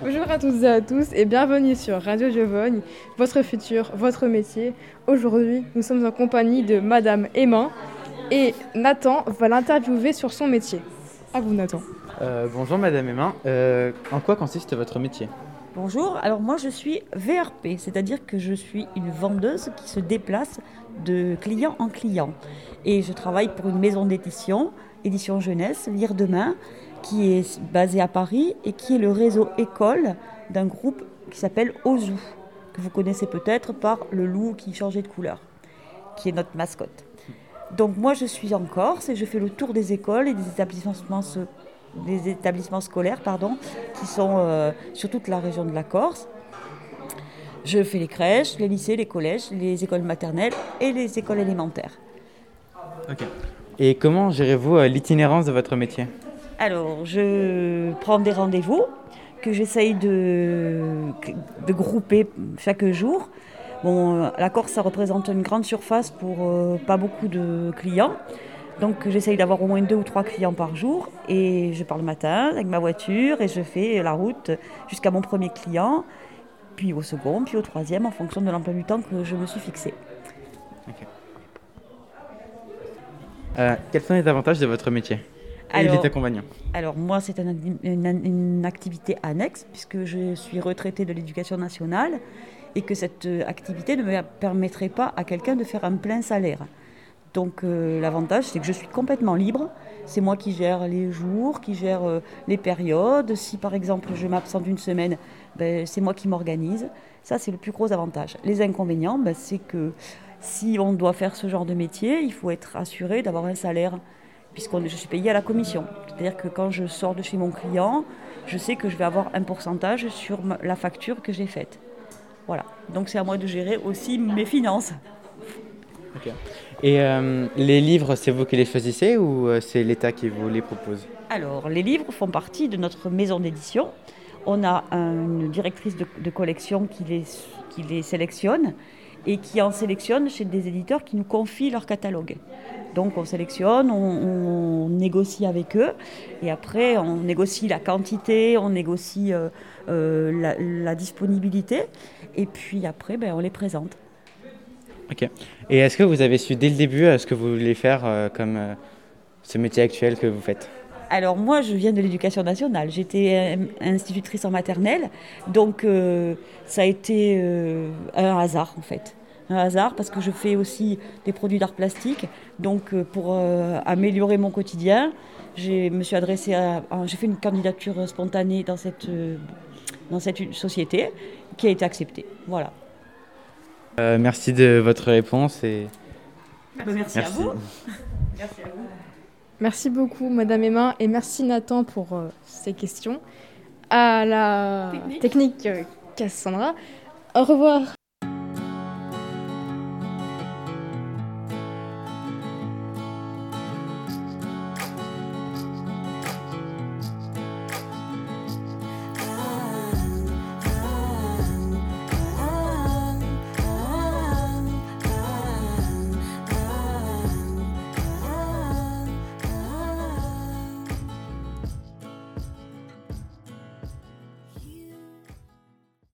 Bonjour à toutes et à tous et bienvenue sur Radio Giovanni, votre futur, votre métier. Aujourd'hui, nous sommes en compagnie de Madame Emma et Nathan va l'interviewer sur son métier. À vous Nathan. Euh, bonjour Madame Emma, Euh, en quoi consiste votre métier? Bonjour, alors moi je suis VRP, c'est-à-dire que je suis une vendeuse qui se déplace de client en client. Et je travaille pour une maison d'édition, Édition Jeunesse, Lire Demain, qui est basée à Paris et qui est le réseau école d'un groupe qui s'appelle Ozu, que vous connaissez peut-être par le loup qui changeait de couleur, qui est notre mascotte. Donc moi je suis en Corse et je fais le tour des écoles et des établissements, scolaires pardon, qui sont euh, sur toute la région de la Corse. Je fais les crèches, les lycées, les collèges, les écoles maternelles et les écoles élémentaires. Et comment gérez-vous euh, l'itinérance de votre métier? Alors, je prends des rendez-vous que j'essaye de, grouper chaque jour. Bon, la Corse, ça représente une grande surface pour euh, pas beaucoup de clients. Donc, j'essaye d'avoir au moins deux ou trois clients par jour. Et je pars le matin avec ma voiture et je fais la route jusqu'à mon premier client, puis au second, puis au troisième, en fonction de l'emploi du temps que je me suis fixé. Euh, Quels sont les avantages de votre métier? Alors- moi, c'est un- une, une activité annexe puisque je suis retraitée de l'éducation nationale et que cette euh, activité ne me permettrait pas à quelqu'un de faire un plein salaire. Donc euh, l'avantage, c'est que je suis complètement libre. C'est moi qui gère les jours, qui gère euh, les périodes. Si par exemple je m'absente une semaine, ben, c'est moi qui m'organise. Ça, c'est le plus gros avantage. Les inconvénients, ben, c'est que si on doit faire ce genre de métier, il faut être assuré d'avoir un salaire puisque je suis payée à la commission. C'est-à-dire que quand je sors de chez mon client, je sais que je vais avoir un pourcentage sur la facture que j'ai faite. Voilà. Donc c'est à moi de gérer aussi mes finances. Et euh, les livres, c'est vous qui les choisissez ou euh, c'est l'État qui vous les propose? Alors, les livres font partie de notre maison d'édition. On a un- une directrice de, de collection qui les, qui les sélectionne et qui en sélectionne chez des éditeurs qui nous confient leur catalogue. Donc on sélectionne, on, on négocie avec eux et après on négocie la quantité, on négocie euh, euh, la, la disponibilité et puis après ben, on les présente. Ok. Et est-ce que vous avez su dès le début euh, ce que vous voulez faire euh, comme ce métier actuel que vous faites? Alors moi, je viens de l'éducation nationale. J'étais institutrice en maternelle, donc ça a été un hasard en fait. Un hasard parce que je fais aussi des produits d'art plastique. Donc euh, pour euh, améliorer mon quotidien, je me suis adressée à, à- j'ai fait une candidature spontanée dans cette euh, dans cette société qui a été acceptée. Voilà. Euh, Merci de votre réponse et Merci, à merci. vous. Merci à vous. Merci beaucoup Madame Emma et merci Nathan pour euh, ces questions. À la technique, euh, Cassandra. Au revoir.